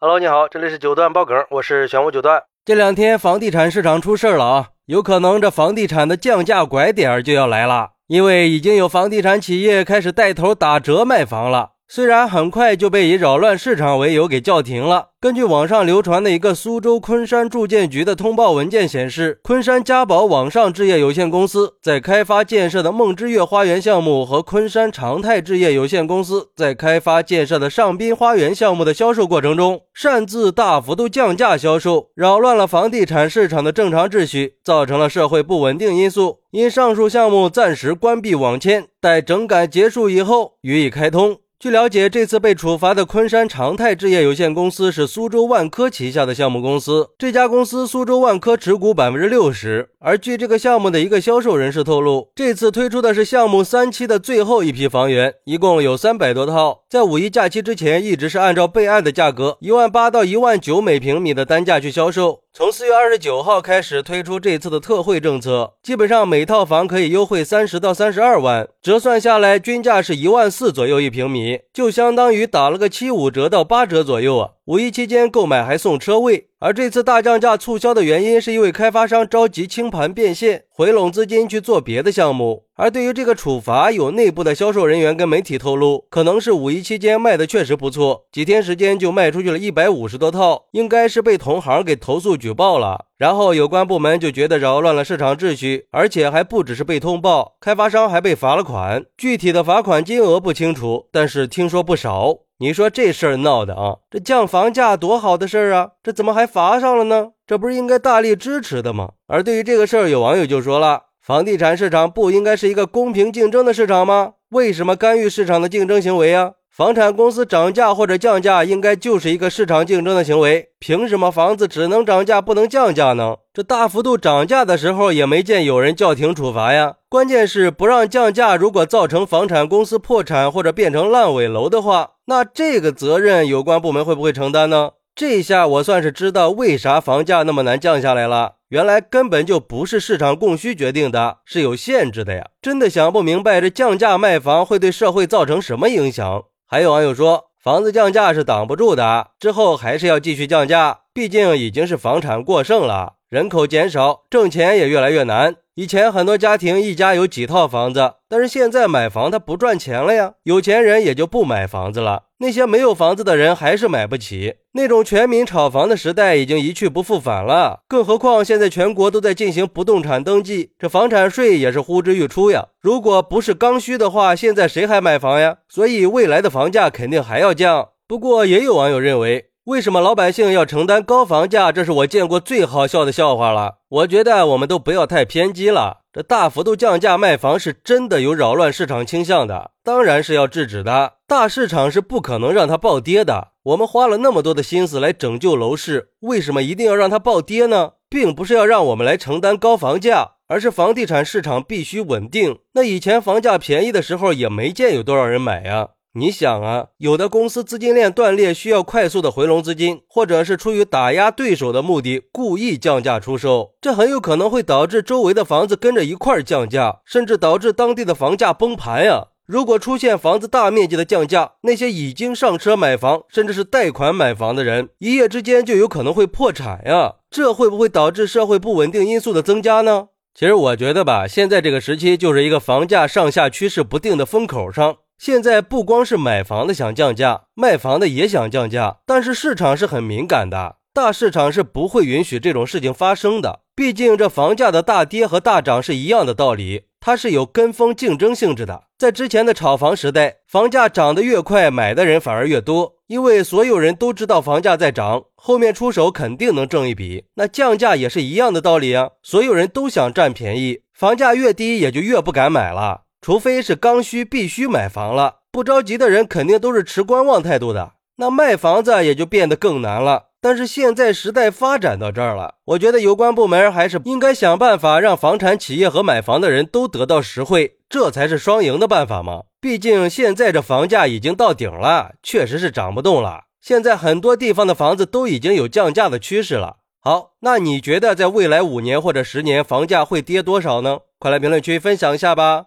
Hello，你好，这里是九段爆梗，我是玄武九段。这两天房地产市场出事了啊，有可能这房地产的降价拐点就要来了，因为已经有房地产企业开始带头打折卖房了。虽然很快就被以扰乱市场为由给叫停了。根据网上流传的一个苏州昆山住建局的通报文件显示，昆山嘉宝网上置业有限公司在开发建设的梦之悦花园项目和昆山长泰置业有限公司在开发建设的上滨花园项目的销售过程中，擅自大幅度降价销售，扰乱了房地产市场的正常秩序，造成了社会不稳定因素。因上述项目暂时关闭网签，待整改结束以后予以开通。据了解，这次被处罚的昆山长泰置业有限公司是苏州万科旗下的项目公司。这家公司苏州万科持股百分之六十。而据这个项目的一个销售人士透露，这次推出的是项目三期的最后一批房源，一共有三百多套。在五一假期之前，一直是按照备案的价格一万八到一万九每平米的单价去销售。从四月二十九号开始推出这次的特惠政策，基本上每套房可以优惠三十到三十二万，折算下来均价是一万四左右一平米，就相当于打了个七五折到八折左右啊。五一期间购买还送车位，而这次大降价促销的原因是因为开发商着急清盘变现，回笼资金去做别的项目。而对于这个处罚，有内部的销售人员跟媒体透露，可能是五一期间卖的确实不错，几天时间就卖出去了一百五十多套，应该是被同行给投诉举报了。然后有关部门就觉得扰乱了市场秩序，而且还不只是被通报，开发商还被罚了款，具体的罚款金额不清楚，但是听说不少。你说这事儿闹的啊，这降房价多好的事儿啊，这怎么还罚上了呢？这不是应该大力支持的吗？而对于这个事儿，有网友就说了，房地产市场不应该是一个公平竞争的市场吗？为什么干预市场的竞争行为啊？房产公司涨价或者降价，应该就是一个市场竞争的行为。凭什么房子只能涨价不能降价呢？这大幅度涨价的时候，也没见有人叫停处罚呀。关键是不让降价，如果造成房产公司破产或者变成烂尾楼的话，那这个责任有关部门会不会承担呢？这下我算是知道为啥房价那么难降下来了。原来根本就不是市场供需决定的，是有限制的呀。真的想不明白，这降价卖房会对社会造成什么影响？还有网友说，房子降价是挡不住的，之后还是要继续降价，毕竟已经是房产过剩了，人口减少，挣钱也越来越难。以前很多家庭一家有几套房子，但是现在买房他不赚钱了呀，有钱人也就不买房子了。那些没有房子的人还是买不起。那种全民炒房的时代已经一去不复返了。更何况现在全国都在进行不动产登记，这房产税也是呼之欲出呀。如果不是刚需的话，现在谁还买房呀？所以未来的房价肯定还要降。不过也有网友认为。为什么老百姓要承担高房价？这是我见过最好笑的笑话了。我觉得我们都不要太偏激了。这大幅度降价卖房是真的有扰乱市场倾向的，当然是要制止的。大市场是不可能让它暴跌的。我们花了那么多的心思来拯救楼市，为什么一定要让它暴跌呢？并不是要让我们来承担高房价，而是房地产市场必须稳定。那以前房价便宜的时候，也没见有多少人买呀。你想啊，有的公司资金链断裂，需要快速的回笼资金，或者是出于打压对手的目的，故意降价出售，这很有可能会导致周围的房子跟着一块降价，甚至导致当地的房价崩盘呀。如果出现房子大面积的降价，那些已经上车买房，甚至是贷款买房的人，一夜之间就有可能会破产呀。这会不会导致社会不稳定因素的增加呢？其实我觉得吧，现在这个时期就是一个房价上下趋势不定的风口上。现在不光是买房的想降价，卖房的也想降价，但是市场是很敏感的，大市场是不会允许这种事情发生的。毕竟这房价的大跌和大涨是一样的道理，它是有跟风竞争性质的。在之前的炒房时代，房价涨得越快，买的人反而越多，因为所有人都知道房价在涨，后面出手肯定能挣一笔。那降价也是一样的道理啊，所有人都想占便宜，房价越低也就越不敢买了。除非是刚需必须买房了，不着急的人肯定都是持观望态度的。那卖房子也就变得更难了。但是现在时代发展到这儿了，我觉得有关部门还是应该想办法让房产企业和买房的人都得到实惠，这才是双赢的办法嘛。毕竟现在这房价已经到顶了，确实是涨不动了。现在很多地方的房子都已经有降价的趋势了。好，那你觉得在未来五年或者十年房价会跌多少呢？快来评论区分享一下吧。